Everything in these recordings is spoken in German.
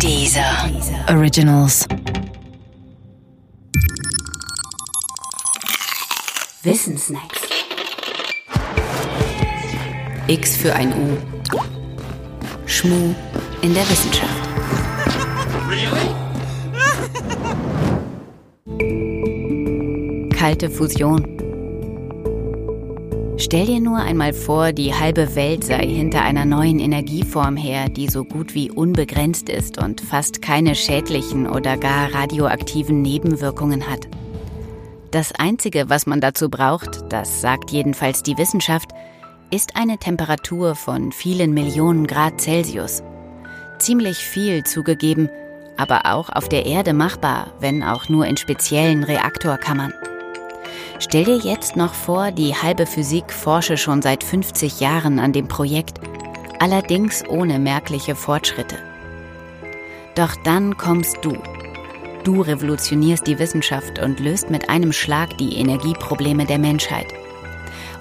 Dieser Originals. Wissensnacks. X für ein U. Schmu in der Wissenschaft. Kalte Fusion. Stell dir nur einmal vor, die halbe Welt sei hinter einer neuen Energieform her, die so gut wie unbegrenzt ist und fast keine schädlichen oder gar radioaktiven Nebenwirkungen hat. Das Einzige, was man dazu braucht, das sagt jedenfalls die Wissenschaft, ist eine Temperatur von vielen Millionen Grad Celsius. Ziemlich viel zugegeben, aber auch auf der Erde machbar, wenn auch nur in speziellen Reaktorkammern. Stell dir jetzt noch vor, die halbe Physik forsche schon seit 50 Jahren an dem Projekt, allerdings ohne merkliche Fortschritte. Doch dann kommst du. Du revolutionierst die Wissenschaft und löst mit einem Schlag die Energieprobleme der Menschheit.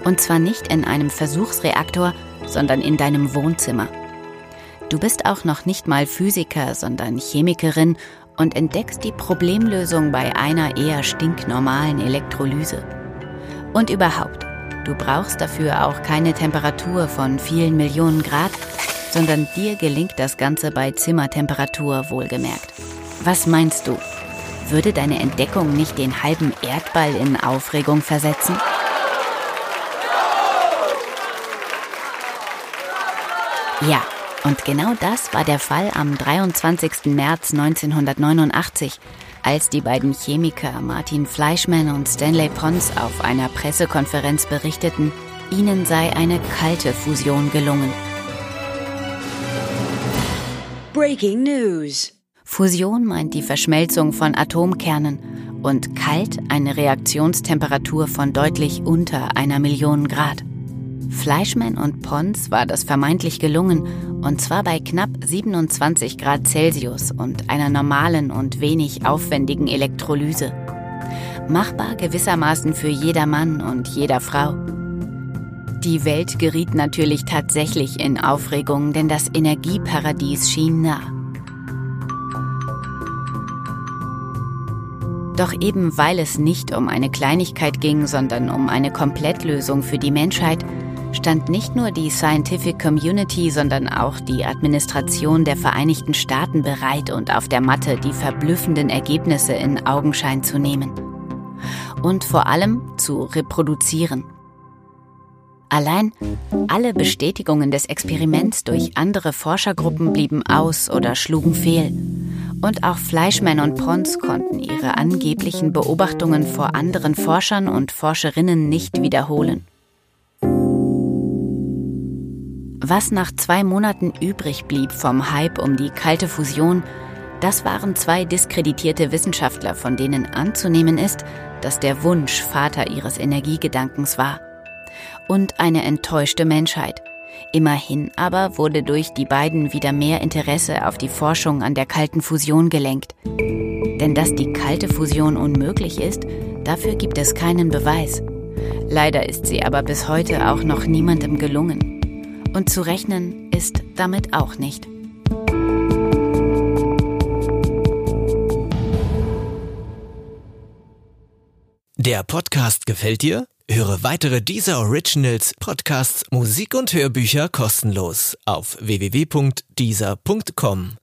Und zwar nicht in einem Versuchsreaktor, sondern in deinem Wohnzimmer. Du bist auch noch nicht mal Physiker, sondern Chemikerin und entdeckst die Problemlösung bei einer eher stinknormalen Elektrolyse. Und überhaupt, du brauchst dafür auch keine Temperatur von vielen Millionen Grad, sondern dir gelingt das Ganze bei Zimmertemperatur wohlgemerkt. Was meinst du? Würde deine Entdeckung nicht den halben Erdball in Aufregung versetzen? Ja, und genau das war der Fall am 23. März 1989, als die beiden Chemiker Martin Fleischmann und Stanley Pons auf einer Pressekonferenz berichteten, ihnen sei eine kalte Fusion gelungen. Breaking News. Fusion meint die Verschmelzung von Atomkernen und kalt eine Reaktionstemperatur von deutlich unter einer Million Grad. Fleischmann und Pons war das vermeintlich gelungen, und zwar bei knapp 27 Grad Celsius und einer normalen und wenig aufwendigen Elektrolyse. Machbar gewissermaßen für jeder Mann und jeder Frau. Die Welt geriet natürlich tatsächlich in Aufregung, denn das Energieparadies schien nah. Doch eben weil es nicht um eine Kleinigkeit ging, sondern um eine Komplettlösung für die Menschheit, stand nicht nur die Scientific Community, sondern auch die Administration der Vereinigten Staaten bereit und auf der Matte die verblüffenden Ergebnisse in Augenschein zu nehmen. Und vor allem zu reproduzieren. Allein alle Bestätigungen des Experiments durch andere Forschergruppen blieben aus oder schlugen fehl. Und auch Fleischmann und Pons konnten ihre angeblichen Beobachtungen vor anderen Forschern und Forscherinnen nicht wiederholen. Was nach zwei Monaten übrig blieb vom Hype um die kalte Fusion, das waren zwei diskreditierte Wissenschaftler, von denen anzunehmen ist, dass der Wunsch Vater ihres Energiegedankens war. Und eine enttäuschte Menschheit. Immerhin aber wurde durch die beiden wieder mehr Interesse auf die Forschung an der kalten Fusion gelenkt. Denn dass die kalte Fusion unmöglich ist, dafür gibt es keinen Beweis. Leider ist sie aber bis heute auch noch niemandem gelungen. Und zu rechnen ist damit auch nicht. Der Podcast gefällt dir? Höre weitere dieser Originals, Podcasts, Musik und Hörbücher kostenlos auf www.dieser.com.